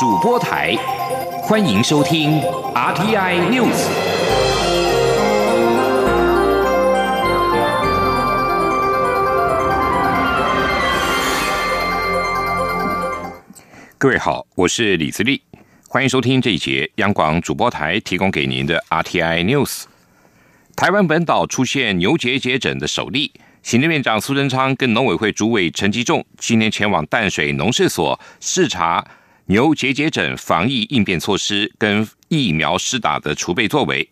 主播台，欢迎收听 RTI News。各位好，我是李自立，欢迎收听这一节央广主播台提供给您的 RTI News。台湾本岛出现牛结节疹的首例，行政院长苏贞昌跟农委会主委陈吉仲今天前往淡水农事所视察。牛结节疹防疫应变措施跟疫苗施打的储备作为，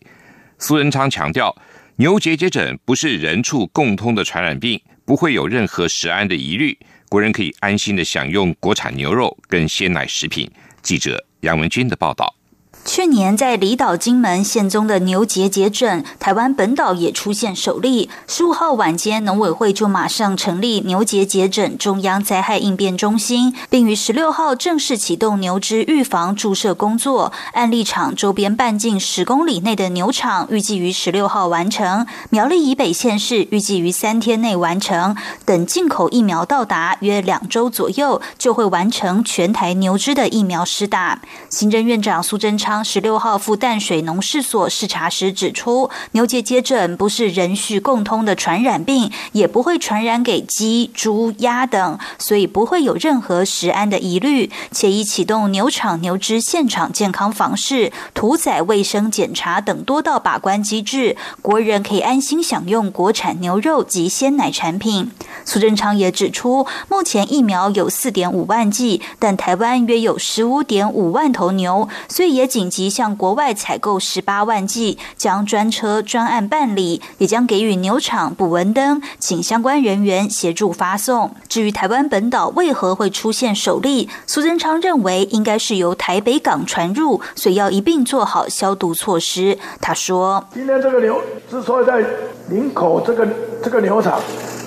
苏仁昌强调，牛结节疹不是人畜共通的传染病，不会有任何食安的疑虑，国人可以安心的享用国产牛肉跟鲜奶食品。记者杨文军的报道。去年在离岛金门县中的牛结节疹，台湾本岛也出现首例。十五号晚间，农委会就马上成立牛结节疹中央灾害应变中心，并于十六号正式启动牛只预防注射工作。案例场周边半径十公里内的牛场，预计于十六号完成；苗栗以北县市预计于三天内完成。等进口疫苗到达，约两周左右就会完成全台牛只的疫苗施打。行政院长苏贞昌。十六号赴淡水农事所视察时指出，牛结节疹不是人畜共通的传染病，也不会传染给鸡、猪、鸭等，所以不会有任何食安的疑虑。且已启动牛场牛只现场健康防视、屠宰卫生检查等多道把关机制，国人可以安心享用国产牛肉及鲜奶产品。苏贞昌也指出，目前疫苗有四点五万剂，但台湾约有十五点五万头牛，所以也仅。紧急向国外采购十八万剂，将专车专案办理，也将给予牛场补文灯，请相关人员协助发送。至于台湾本岛为何会出现首例，苏贞昌认为应该是由台北港传入，所以要一并做好消毒措施。他说：“今天这个牛之所以在林口这个这个牛场，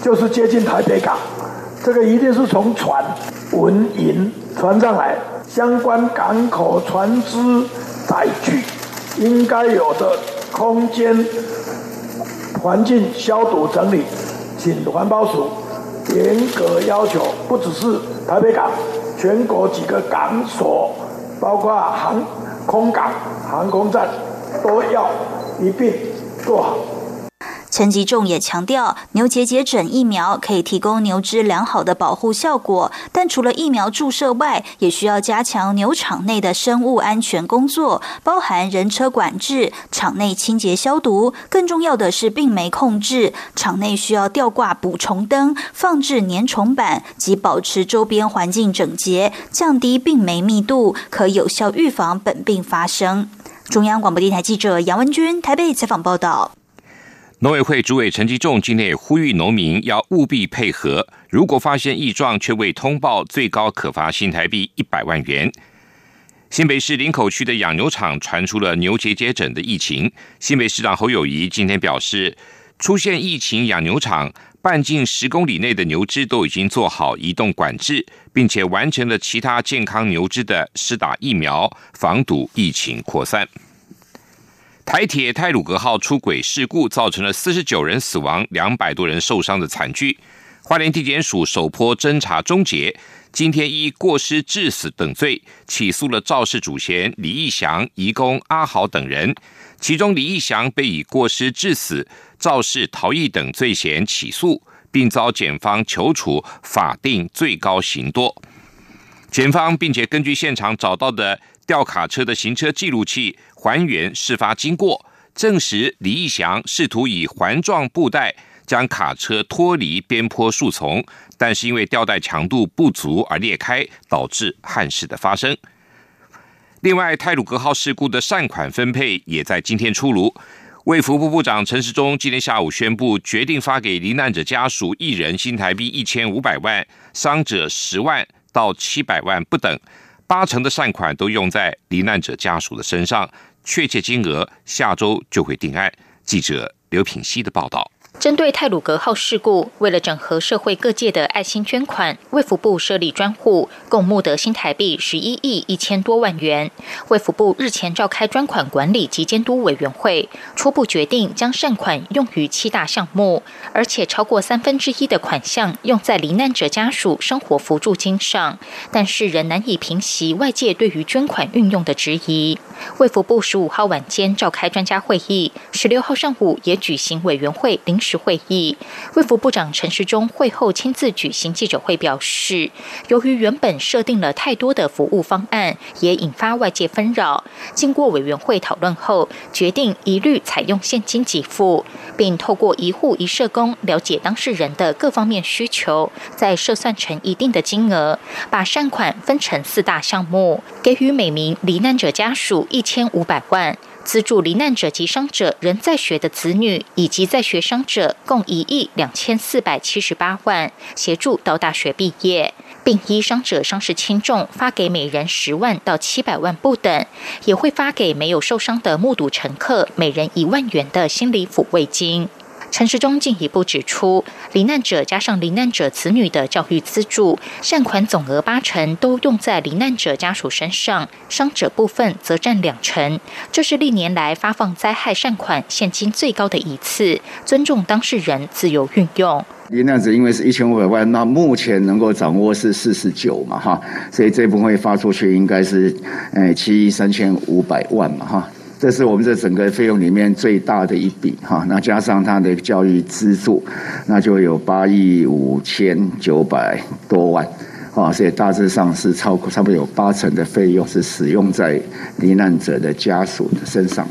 就是接近台北港，这个一定是从船文银传上来，相关港口船只。”载具应该有的空间环境消毒整理，请环保署严格要求，不只是台北港，全国几个港所，包括航空港、航空站，都要一并做好。陈吉仲也强调，牛结节疹疫苗可以提供牛只良好的保护效果，但除了疫苗注射外，也需要加强牛场内的生物安全工作，包含人车管制、场内清洁消毒。更重要的是病媒控制，场内需要吊挂捕虫灯、放置粘虫板及保持周边环境整洁，降低病媒密度，可有效预防本病发生。中央广播电台记者杨文君台北采访报道。农委会主委陈吉仲今天也呼吁农民要务必配合，如果发现异状却未通报，最高可罚新台币一百万元。新北市林口区的养牛场传出了牛结节疹的疫情，新北市长侯友谊今天表示，出现疫情养牛场半径十公里内的牛只都已经做好移动管制，并且完成了其他健康牛只的施打疫苗，防堵疫情扩散。台铁泰鲁格号出轨事故造成了四十九人死亡、两百多人受伤的惨剧。花莲地检署首波侦查终结，今天依过失致死等罪起诉了肇事主嫌李义祥、义工阿豪等人。其中李义祥被以过失致死、肇事逃逸等罪嫌起诉，并遭检方求处法定最高刑多。检方并且根据现场找到的。吊卡车的行车记录器还原事发经过，证实李义祥试图以环状布袋将卡车脱离边坡树丛，但是因为吊带强度不足而裂开，导致憾事的发生。另外，泰鲁格号事故的善款分配也在今天出炉，卫福部部长陈时中今天下午宣布，决定发给罹难者家属一人新台币一千五百万，伤者十万到七百万不等。八成的善款都用在罹难者家属的身上，确切金额下周就会定案。记者刘品希的报道。针对泰鲁格号事故，为了整合社会各界的爱心捐款，卫福部设立专户，共募得新台币十一亿一千多万元。卫福部日前召开专款管理及监督委员会，初步决定将善款用于七大项目，而且超过三分之一的款项用在罹难者家属生活扶助金上，但是仍难以平息外界对于捐款运用的质疑。卫福部十五号晚间召开专家会议，十六号上午也举行委员会临时会议。卫福部长陈时中会后亲自举行记者会，表示，由于原本设定了太多的服务方案，也引发外界纷扰。经过委员会讨论后，决定一律采用现金给付，并透过一户一社工了解当事人的各方面需求，再设算成一定的金额，把善款分成四大项目，给予每名罹难者家属。一千五百万资助罹难者及伤者仍在学的子女以及在学伤者共一亿两千四百七十八万，协助到大学毕业，并依伤者伤势轻重发给每人十万到七百万不等，也会发给没有受伤的目睹乘客每人一万元的心理抚慰金。陈时中进一步指出，罹难者加上罹难者子女的教育资助善款总额八成都用在罹难者家属身上，伤者部分则占两成。这是历年来发放灾害善款现金最高的一次，尊重当事人自由运用。罹难者因为是一千五百万，那目前能够掌握是四十九嘛，哈，所以这部分发出去应该是，呃，七亿三千五百万嘛，哈。这是我们这整个费用里面最大的一笔哈，那加上他的教育资助，那就有八亿五千九百多万，啊，所以大致上是超过差不多有八成的费用是使用在罹难者的家属的身上。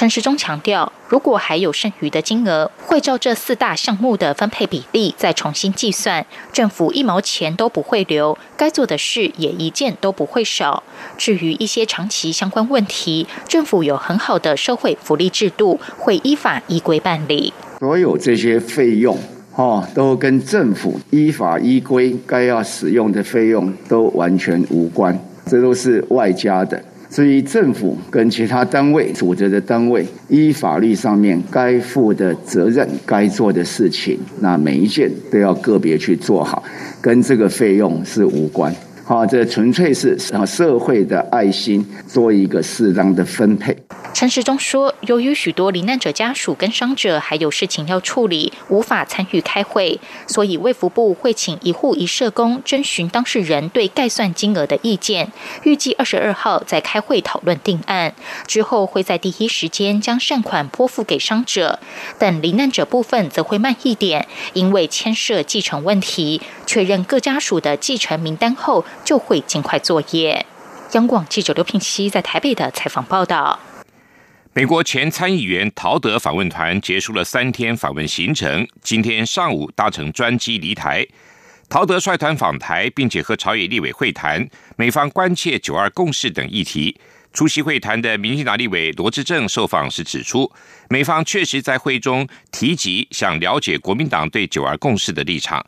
陈时中强调，如果还有剩余的金额，会照这四大项目的分配比例再重新计算。政府一毛钱都不会留，该做的事也一件都不会少。至于一些长期相关问题，政府有很好的社会福利制度，会依法依规办理。所有这些费用，哈，都跟政府依法依规该要使用的费用都完全无关，这都是外加的。至于政府跟其他单位、组织的单位，依法律上面该负的责任、该做的事情，那每一件都要个别去做好，跟这个费用是无关。好，这纯粹是啊社会的爱心，做一个适当的分配。陈时中说，由于许多罹难者家属跟伤者还有事情要处理，无法参与开会，所以卫福部会请一户一社工征询当事人对概算金额的意见，预计二十二号再开会讨论定案，之后会在第一时间将善款拨付给伤者，但罹难者部分则会慢一点，因为牵涉继承问题，确认各家属的继承名单后。就会尽快作业。央广记者刘品熙在台北的采访报道。美国前参议员陶德访问团结束了三天访问行程，今天上午搭乘专机离台。陶德率团访台，并且和朝野立委会谈，美方关切九二共识等议题。出席会谈的民进党立委罗志正受访时指出，美方确实在会中提及想了解国民党对九二共识的立场。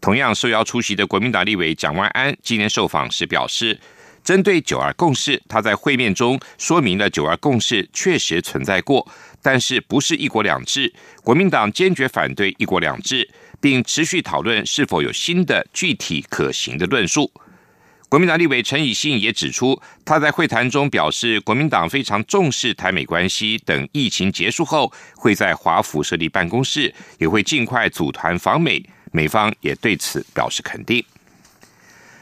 同样受邀出席的国民党立委蒋万安今天受访时表示，针对九二共识，他在会面中说明了九二共识确实存在过，但是不是一国两制。国民党坚决反对一国两制，并持续讨论是否有新的具体可行的论述。国民党立委陈以信也指出，他在会谈中表示，国民党非常重视台美关系，等疫情结束后会在华府设立办公室，也会尽快组团访美。美方也对此表示肯定。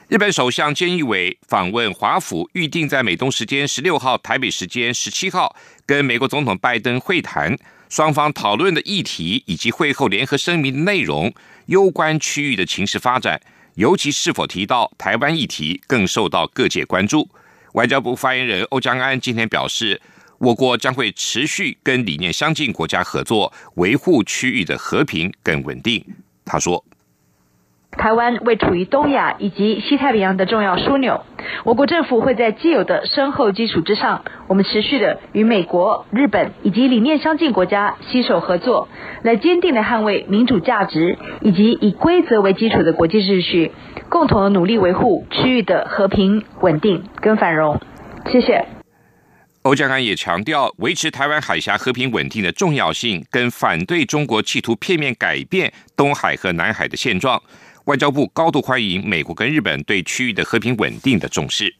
日本首相菅义伟访问华府，预定在美东时间十六号、台北时间十七号跟美国总统拜登会谈，双方讨论的议题以及会后联合声明的内容，攸关区域的情势发展，尤其是否提到台湾议题，更受到各界关注。外交部发言人欧江安今天表示，我国将会持续跟理念相近国家合作，维护区域的和平跟稳定。他说：“台湾位处于东亚以及西太平洋的重要枢纽，我国政府会在既有的深厚基础之上，我们持续的与美国、日本以及理念相近国家携手合作，来坚定的捍卫民主价值以及以规则为基础的国际秩序，共同的努力维护区域的和平、稳定跟繁荣。”谢谢。欧江安也强调，维持台湾海峡和平稳定的重要性，跟反对中国企图片面改变东海和南海的现状。外交部高度欢迎美国跟日本对区域的和平稳定的重视。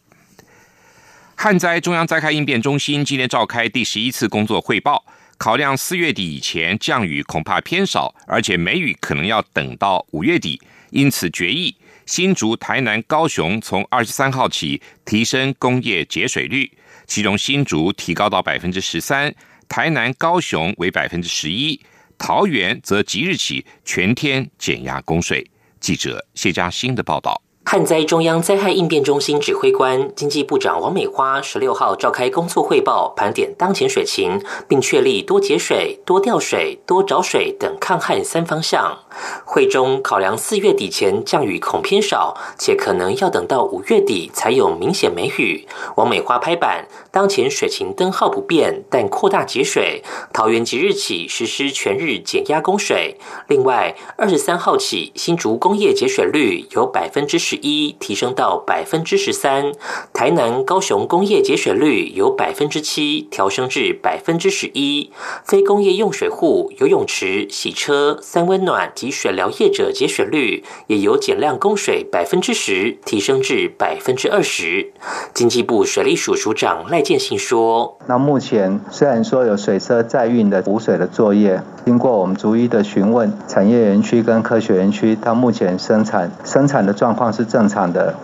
旱灾中央灾害应变中心今天召开第十一次工作汇报，考量四月底以前降雨恐怕偏少，而且梅雨可能要等到五月底，因此决议新竹、台南、高雄从二十三号起提升工业节水率。其中新竹提高到百分之十三，台南、高雄为百分之十一，桃园则即日起全天减压供水。记者谢嘉欣的报道。旱灾中央灾害应变中心指挥官、经济部长王美花十六号召开工作汇报，盘点当前水情，并确立多节水、多调水、多找水等抗旱三方向。会中考量四月底前降雨恐偏少，且可能要等到五月底才有明显梅雨。王美花拍板，当前水情灯号不变，但扩大节水。桃园即日起实施全日减压供水。另外，二十三号起，新竹工业节水率由百分之十。一提升到百分之十三，台南、高雄工业节水率由百分之七调升至百分之十一，非工业用水户、游泳池、洗车、三温暖及水疗业者节水率也由减量供水百分之十提升至百分之二十。经济部水利署署长赖建信说：“那目前虽然说有水车载运的补水的作业，经过我们逐一的询问，产业园区跟科学园区，它目前生产生产的状况是。”正常的，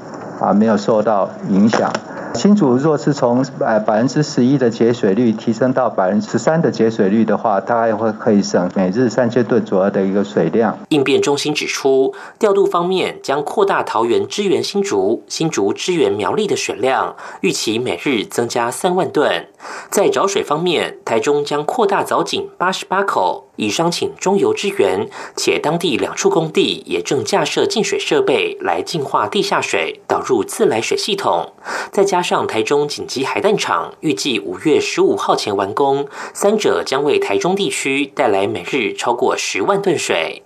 啊，没有受到影响。新竹若是从百百分之十一的节水率提升到百分之十三的节水率的话，大概会可以省每日三千吨左右的一个水量。应变中心指出，调度方面将扩大桃园支援新竹、新竹支援苗栗的水量，预期每日增加三万吨。在找水方面，台中将扩大藻井八十八口。已商请中油支援，且当地两处工地也正架设净水设备来净化地下水，导入自来水系统。再加上台中紧急海淡厂预计五月十五号前完工，三者将为台中地区带来每日超过十万吨水。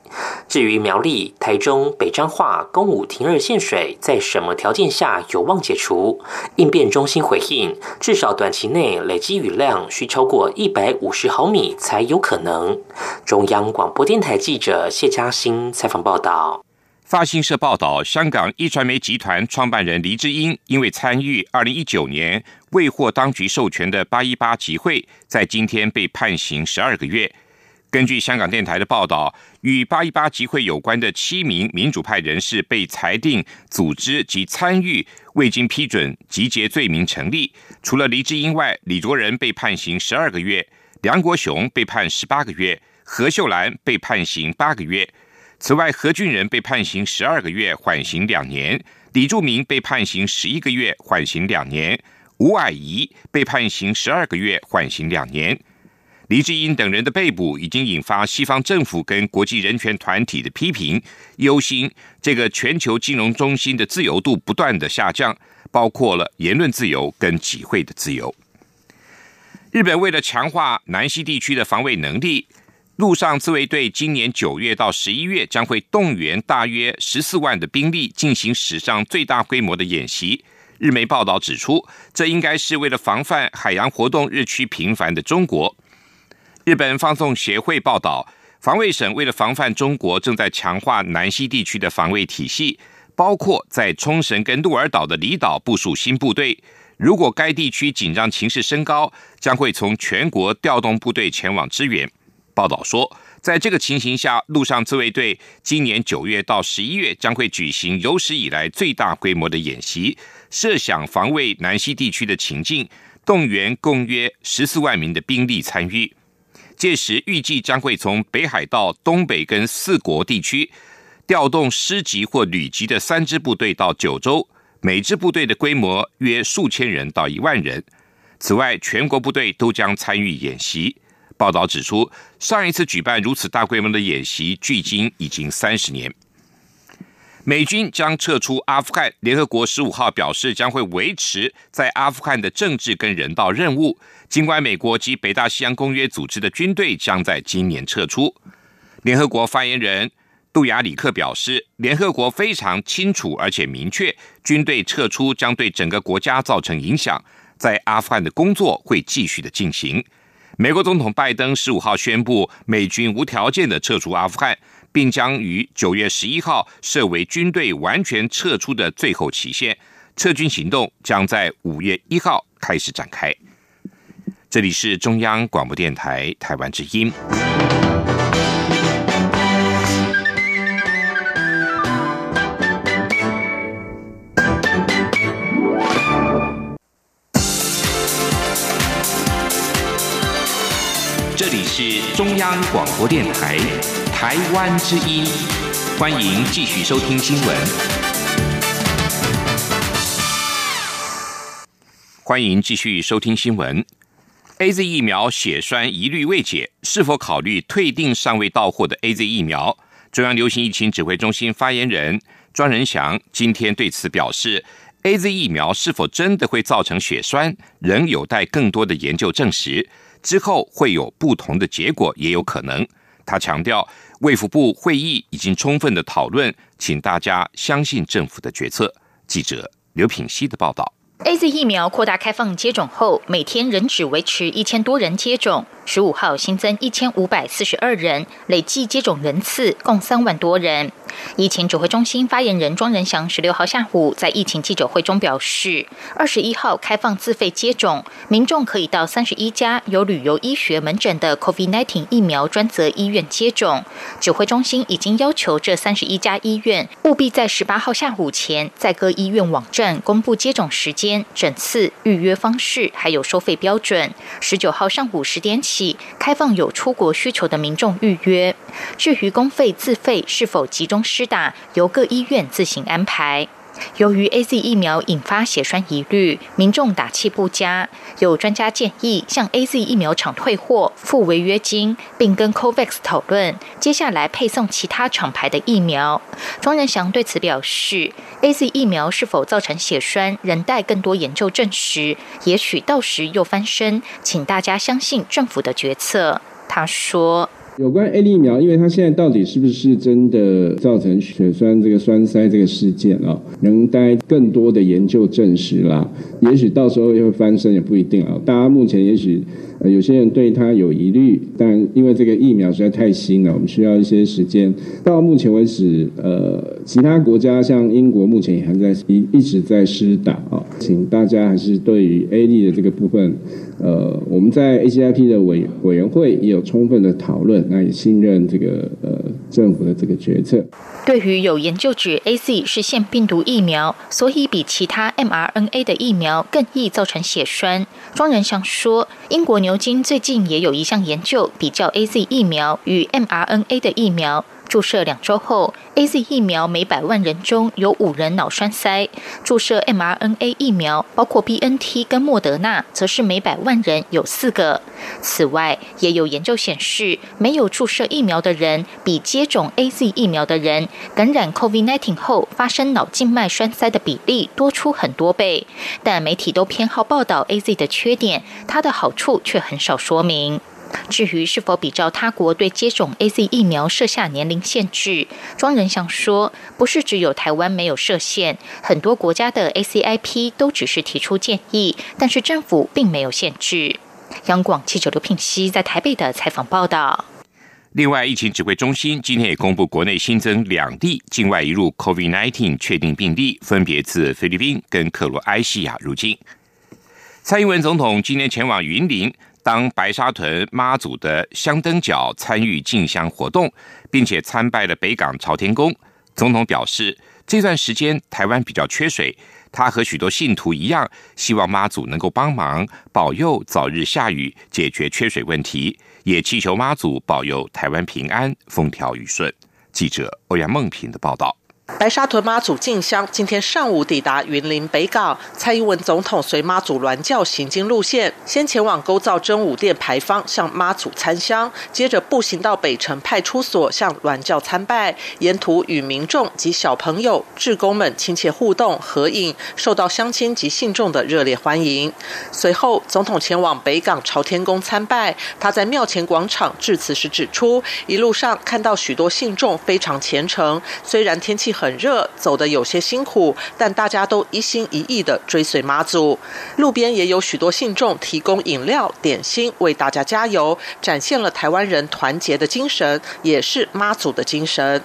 至于苗栗、台中、北彰化、公武停二限水，在什么条件下有望解除？应变中心回应，至少短期内累积雨量需超过一百五十毫米才有可能。中央广播电台记者谢嘉欣采访报道。发新社报道，香港一传媒集团创办人黎智英因为参与二零一九年未获当局授权的八一八集会，在今天被判刑十二个月。根据香港电台的报道，与八一八集会有关的七名民主派人士被裁定组织及参与未经批准集结罪名成立。除了黎智英外，李卓人被判刑十二个月，梁国雄被判十八个月，何秀兰被判刑八个月。此外，何俊仁被判刑十二个月，缓刑两年；李柱明被判刑十一个月，缓刑两年；吴霭仪被判刑十二个月，缓刑两年。黎智英等人的被捕已经引发西方政府跟国际人权团体的批评，忧心这个全球金融中心的自由度不断的下降，包括了言论自由跟集会的自由。日本为了强化南西地区的防卫能力，陆上自卫队今年九月到十一月将会动员大约十四万的兵力进行史上最大规模的演习。日媒报道指出，这应该是为了防范海洋活动日趋频繁的中国。日本放送协会报道，防卫省为了防范中国，正在强化南西地区的防卫体系，包括在冲绳跟鹿儿岛的离岛部署新部队。如果该地区紧张情势升高，将会从全国调动部队前往支援。报道说，在这个情形下，陆上自卫队今年九月到十一月将会举行有史以来最大规模的演习，设想防卫南西地区的情境，动员共约十四万名的兵力参与。届时预计将会从北海道东北跟四国地区调动师级或旅级的三支部队到九州，每支部队的规模约数千人到一万人。此外，全国部队都将参与演习。报道指出，上一次举办如此大规模的演习，距今已经三十年。美军将撤出阿富汗。联合国十五号表示，将会维持在阿富汗的政治跟人道任务。尽管美国及北大西洋公约组织的军队将在今年撤出，联合国发言人杜亚里克表示，联合国非常清楚而且明确，军队撤出将对整个国家造成影响。在阿富汗的工作会继续的进行。美国总统拜登十五号宣布，美军无条件的撤出阿富汗，并将于九月十一号设为军队完全撤出的最后期限。撤军行动将在五月一号开始展开。这里是中央广播电台台湾之音。是中央广播电台台湾之音，欢迎继续收听新闻。欢迎继续收听新闻。A Z 疫苗血栓疑虑未解，是否考虑退订尚未到货的 A Z 疫苗？中央流行疫情指挥中心发言人庄仁祥今天对此表示：A Z 疫苗是否真的会造成血栓，仍有待更多的研究证实。之后会有不同的结果，也有可能。他强调，卫福部会议已经充分的讨论，请大家相信政府的决策。记者刘品希的报道。A Z 疫苗扩大开放接种后，每天仍只维持一千多人接种。十五号新增一千五百四十二人，累计接种人次共三万多人。疫情指挥中心发言人庄仁祥十六号下午在疫情记者会中表示，二十一号开放自费接种，民众可以到三十一家有旅游医学门诊的 COVID-19 疫苗专责医院接种。指挥中心已经要求这三十一家医院务必在十八号下午前，在各医院网站公布接种时间、诊次、预约方式，还有收费标准。十九号上午十点起，开放有出国需求的民众预约。至于公费自费是否集中？施打由各医院自行安排。由于 A Z 疫苗引发血栓疑虑，民众打气不佳，有专家建议向 A Z 疫苗厂退货、付违约金，并跟 COVAX 讨论接下来配送其他厂牌的疫苗。庄仁祥对此表示，A Z 疫苗是否造成血栓，仍待更多研究证实，也许到时又翻身，请大家相信政府的决策。他说。有关 A 疫苗，因为它现在到底是不是真的造成血栓这个栓塞这个事件啊，能待更多的研究证实啦。也许到时候又会翻身，也不一定啊。大家目前也许。有些人对它有疑虑，但因为这个疫苗实在太新了，我们需要一些时间。到目前为止，呃，其他国家像英国目前也还在一一直在施打啊，请大家还是对于 A D 的这个部分，呃，我们在 A C I P 的委委员会也有充分的讨论，那也信任这个呃政府的这个决策。对于有研究指 A Z 是腺病毒疫苗，所以比其他 m R N A 的疫苗更易造成血栓，庄仁祥说，英国牛津最近也有一项研究比较 A Z 疫苗与 m R N A 的疫苗。注射两周后，A Z 疫苗每百万人中有五人脑栓塞；注射 mRNA 疫苗，包括 B N T 跟莫德纳，则是每百万人有四个。此外，也有研究显示，没有注射疫苗的人，比接种 A Z 疫苗的人，感染 COVID-19 后发生脑静脉栓塞的比例多出很多倍。但媒体都偏好报道 A Z 的缺点，它的好处却很少说明。至于是否比照他国对接种 A Z 疫苗设下年龄限制，庄仁祥说，不是只有台湾没有设限，很多国家的 A C I P 都只是提出建议，但是政府并没有限制。央广记者刘品熙在台北的采访报道。另外，疫情指挥中心今天也公布，国内新增两例境外移入 COVID nineteen 确定病例，分别自菲律宾跟克罗埃西亚入境。蔡英文总统今天前往云林。当白沙屯妈祖的香灯脚参与进香活动，并且参拜了北港朝天宫。总统表示，这段时间台湾比较缺水，他和许多信徒一样，希望妈祖能够帮忙保佑早日下雨，解决缺水问题，也祈求妈祖保佑台湾平安，风调雨顺。记者欧阳梦平的报道。白沙屯妈祖进香今天上午抵达云林北港，蔡英文总统随妈祖銮轿行经路线，先前往勾造真武殿牌坊向妈祖参香，接着步行到北城派出所向銮轿参拜，沿途与民众及小朋友、志工们亲切互动合影，受到乡亲及信众的热烈欢迎。随后，总统前往北港朝天宫参拜，他在庙前广场致辞时指出，一路上看到许多信众非常虔诚，虽然天气。很热，走得有些辛苦，但大家都一心一意的追随妈祖。路边也有许多信众提供饮料、点心为大家加油，展现了台湾人团结的精神，也是妈祖的精神。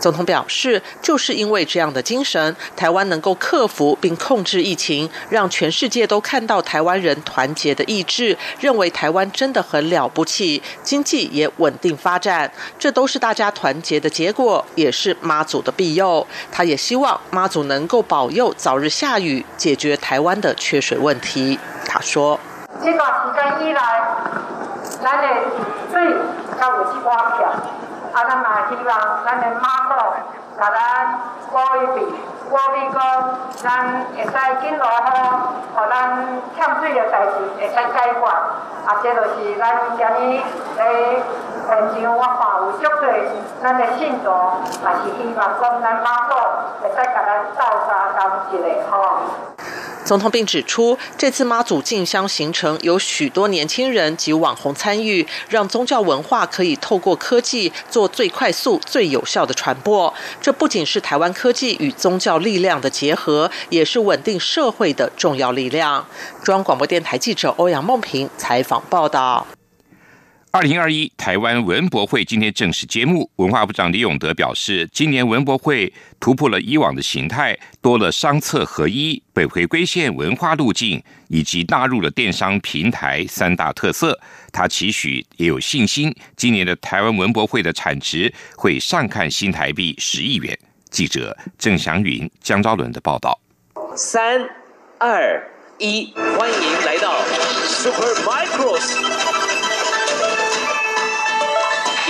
总统表示，就是因为这样的精神，台湾能够克服并控制疫情，让全世界都看到台湾人团结的意志，认为台湾真的很了不起，经济也稳定发展，这都是大家团结的结果，也是妈祖的庇佑。他也希望妈祖能够保佑早日下雨，解决台湾的缺水问题。他说：“这段时间以来，咱的水才有一瓦票，啊，咱嘛希望咱的妈祖甲咱鼓励，鼓励讲咱会使紧落雨，互咱欠水的代志会使解决。啊，这就是咱今日在现场我看有足多咱的信徒，也是希望讲咱妈祖会使甲咱斗相共一个吼。”总统并指出，这次妈祖进香行程有许多年轻人及网红参与，让宗教文化可以透过科技做最快速、最有效的传播。这不仅是台湾科技与宗教力量的结合，也是稳定社会的重要力量。中央广播电台记者欧阳梦平采访报道。二零二一台湾文博会今天正式揭幕，文化部长李永德表示，今年文博会突破了以往的形态，多了商策合一、北回归线文化路径，以及纳入了电商平台三大特色。他期许也有信心，今年的台湾文博会的产值会上看新台币十亿元。记者郑祥云、江昭伦的报道。三、二、一，欢迎来到 Super Micros。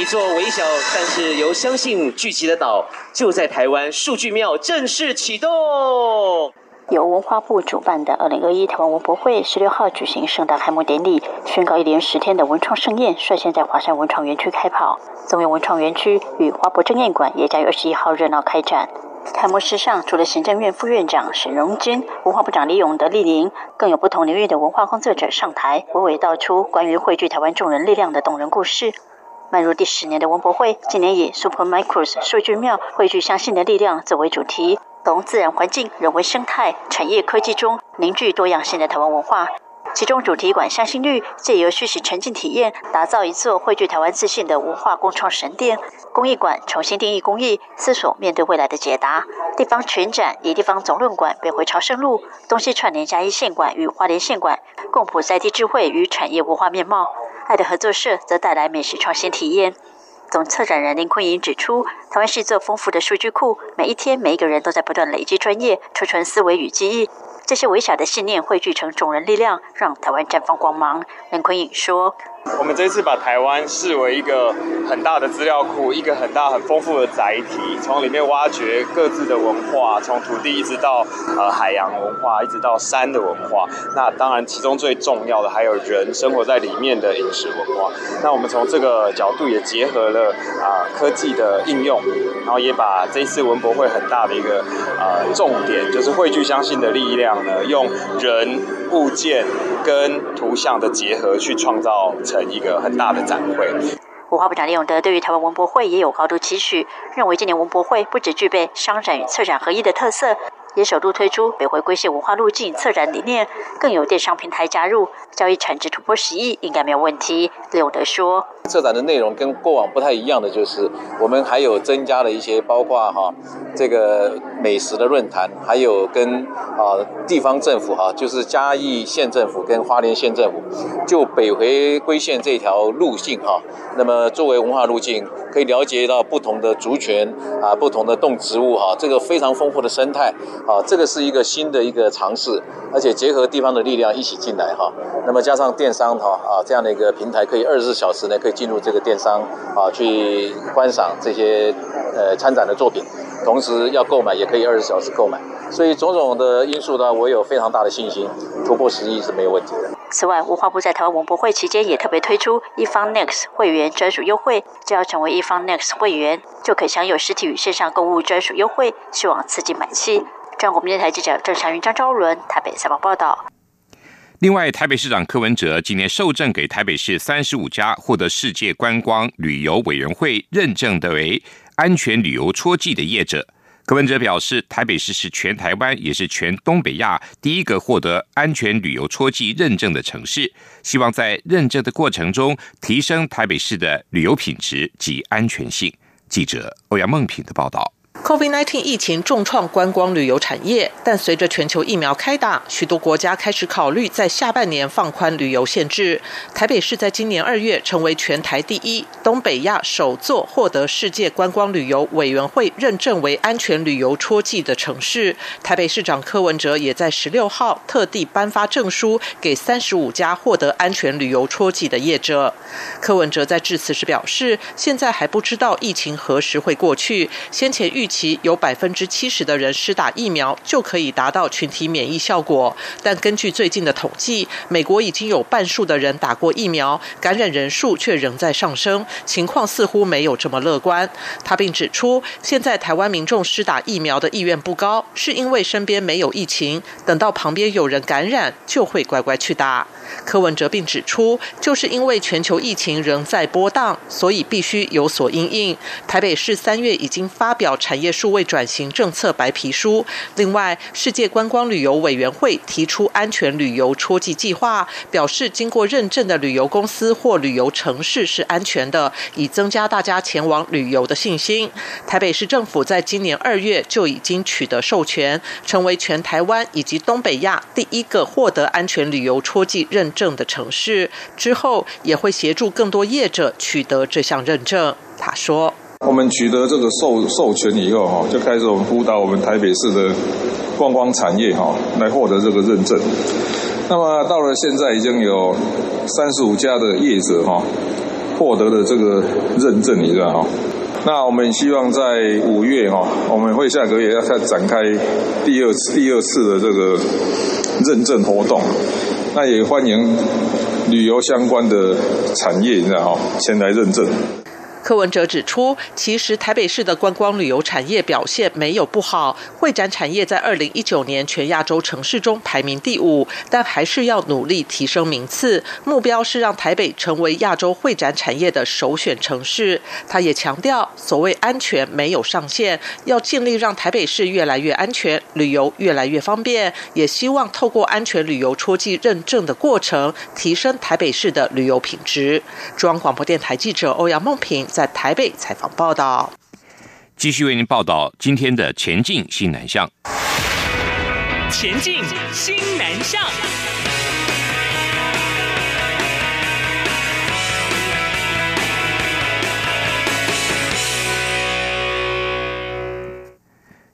一座微小但是由相信聚集的岛，就在台湾数据庙正式启动。由文化部主办的二零二一台湾文博会十六号举行盛大开幕典礼，宣告一连十天的文创盛宴率先在华山文创园区开跑。中原文创园区与华博争艳馆也将于二十一号热闹开展。开幕式上，除了行政院副院长沈荣金、文化部长李永德莅临，更有不同领域的文化工作者上台，娓娓道出关于汇聚台湾众人力量的动人故事。迈入第十年的文博会，今年以 Super Micros 数据庙汇聚相信的力量作为主题，从自然环境、人文生态、产业科技中凝聚多样性的台湾文化。其中主题馆“相信绿”借由虚实沉浸体验，打造一座汇聚台湾自信的文化共创神殿。公益馆重新定义公益，思索面对未来的解答。地方全展以地方总论馆北回朝圣路，东西串联嘉义县馆与花莲县馆，共谱在地智慧与产业文化面貌。爱的合作社则带来美食创新体验。总策展人林坤颖指出，台湾是一座丰富的数据库，每一天每一个人都在不断累积专业、储存思维与记忆。这些微小的信念汇聚成众人力量，让台湾绽放光芒。林坤颖说。我们这次把台湾视为一个很大的资料库，一个很大很丰富的载体，从里面挖掘各自的文化，从土地一直到呃海洋文化，一直到山的文化。那当然，其中最重要的还有人生活在里面的饮食文化。那我们从这个角度也结合了啊科技的应用，然后也把这次文博会很大的一个呃重点，就是汇聚相信的力量呢，用人物件跟图像的结合去创造。成一个很大的展会。文化部长李永德对于台湾文博会也有高度期许，认为今年文博会不只具备商展与策展合一的特色。也首度推出北回归线文化路径策展理念，更有电商平台加入，交易产值突破十亿，应该没有问题。李永德说，策展的内容跟过往不太一样的，就是我们还有增加了一些，包括哈这个美食的论坛，还有跟啊地方政府哈，就是嘉义县政府跟花莲县政府，就北回归线这条路径哈，那么作为文化路径，可以了解到不同的族群啊，不同的动植物哈，这个非常丰富的生态。啊，这个是一个新的一个尝试，而且结合地方的力量一起进来哈。那么加上电商哈啊这样的一个平台，可以二十四小时呢可以进入这个电商啊去观赏这些呃参展的作品，同时要购买也可以二十四小时购买。所以种种的因素呢，我有非常大的信心，突破十亿是没有问题的。此外，文化部在台湾文博会期间也特别推出一方 Next 会员专属优惠，只要成为一方 Next 会员，就可以享有实体与线上购物专属优惠，希望刺激买气。中国电台记者郑祥云、张昭伦台北采访报道。另外，台北市长柯文哲今年受赠给台北市三十五家获得世界观光旅游委员会认证的为安全旅游戳记的业者。柯文哲表示，台北市是全台湾也是全东北亚第一个获得安全旅游戳记认证的城市，希望在认证的过程中提升台北市的旅游品质及安全性。记者欧阳梦平的报道。COVID-19 疫情重创观光旅游产业，但随着全球疫苗开打，许多国家开始考虑在下半年放宽旅游限制。台北市在今年二月成为全台第一、东北亚首座获得世界观光旅游委员会认证为安全旅游戳记的城市。台北市长柯文哲也在十六号特地颁发证书给三十五家获得安全旅游戳记的业者。柯文哲在致辞时表示，现在还不知道疫情何时会过去，先前预。其有百分之七十的人施打疫苗就可以达到群体免疫效果，但根据最近的统计，美国已经有半数的人打过疫苗，感染人数却仍在上升，情况似乎没有这么乐观。他并指出，现在台湾民众施打疫苗的意愿不高，是因为身边没有疫情，等到旁边有人感染，就会乖乖去打。柯文哲并指出，就是因为全球疫情仍在波荡，所以必须有所应应。台北市三月已经发表产业数位转型政策白皮书。另外，世界观光旅游委员会提出安全旅游戳记计划，表示经过认证的旅游公司或旅游城市是安全的，以增加大家前往旅游的信心。台北市政府在今年二月就已经取得授权，成为全台湾以及东北亚第一个获得安全旅游戳记认。认证的城市之后，也会协助更多业者取得这项认证。他说：“我们取得这个授授权以后，哈，就开始我们辅导我们台北市的观光产业，哈，来获得这个认证。那么到了现在，已经有三十五家的业者，哈，获得了这个认证，你知道哈。那我们希望在五月，哈，我们会下个月要再展开第二次第二次的这个认证活动。”那也欢迎旅游相关的产业，然后前来认证。柯文哲指出，其实台北市的观光旅游产业表现没有不好，会展产业在二零一九年全亚洲城市中排名第五，但还是要努力提升名次，目标是让台北成为亚洲会展产业的首选城市。他也强调，所谓安全没有上限，要尽力让台北市越来越安全，旅游越来越方便，也希望透过安全旅游戳记认证的过程，提升台北市的旅游品质。中央广播电台记者欧阳梦平。在台北采访报道，继续为您报道今天的前进新南向。前进新南向。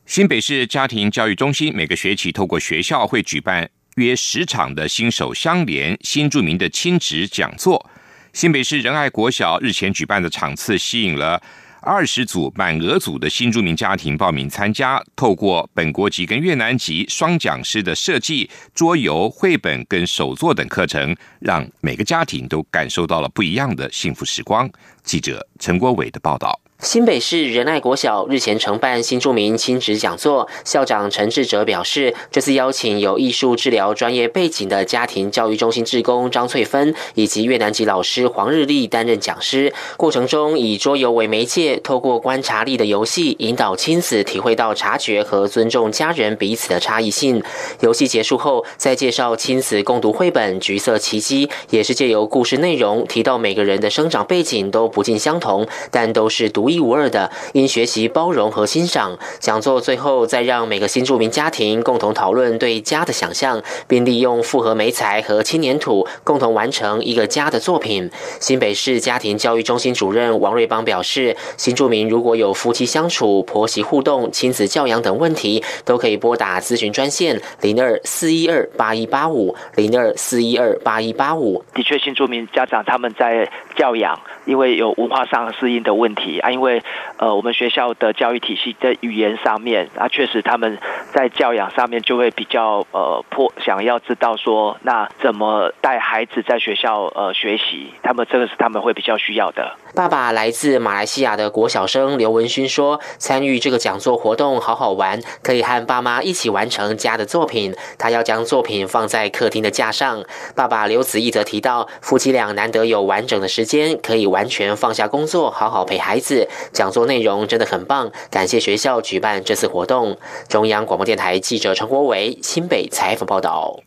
新北市家庭教育中心每个学期透过学校会举办约十场的新手相连新著名的亲子讲座。新北市仁爱国小日前举办的场次，吸引了二十组满额组的新住民家庭报名参加。透过本国籍跟越南籍双讲师的设计、桌游、绘本跟手作等课程，让每个家庭都感受到了不一样的幸福时光。记者陈国伟的报道。新北市仁爱国小日前承办新著名亲子讲座，校长陈志哲表示，这次邀请有艺术治疗专业背景的家庭教育中心志工张翠芬以及越南籍老师黄日丽担任讲师。过程中以桌游为媒介，透过观察力的游戏，引导亲子体会到察觉和尊重家人彼此的差异性。游戏结束后，再介绍亲子共读绘本《橘色奇迹》，也是借由故事内容提到每个人的生长背景都不尽相同，但都是独一。一无二的，应学习包容和欣赏。讲座最后再让每个新住民家庭共同讨论对家的想象，并利用复合媒材和轻粘土共同完成一个家的作品。新北市家庭教育中心主任王瑞邦表示，新住民如果有夫妻相处、婆媳互动、亲子教养等问题，都可以拨打咨询专线零二四一二八一八五零二四一二八一八五。的确，新住民家长他们在教养。因为有文化上适应的问题啊，因为呃，我们学校的教育体系在语言上面啊，确实他们在教养上面就会比较呃迫，想要知道说那怎么带孩子在学校呃学习，他们这个是他们会比较需要的。爸爸来自马来西亚的国小生刘文勋说：“参与这个讲座活动好好玩，可以和爸妈一起完成家的作品。他要将作品放在客厅的架上。”爸爸刘子毅则提到，夫妻俩难得有完整的时间可以。完全放下工作，好好陪孩子。讲座内容真的很棒，感谢学校举办这次活动。中央广播电台记者陈国伟新北采访报道。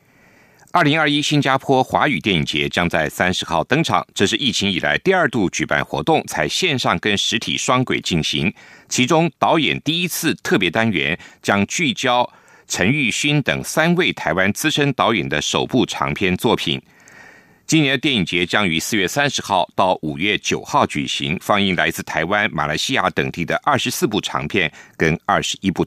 二零二一新加坡华语电影节将在三十号登场，这是疫情以来第二度举办活动，才线上跟实体双轨进行。其中导演第一次特别单元将聚焦陈玉勋等三位台湾资深导演的首部长篇作品。今年的电影节将于四月三十号到五月九号举行，放映来自台湾、马来西亚等地的二十四部长片跟二十一部短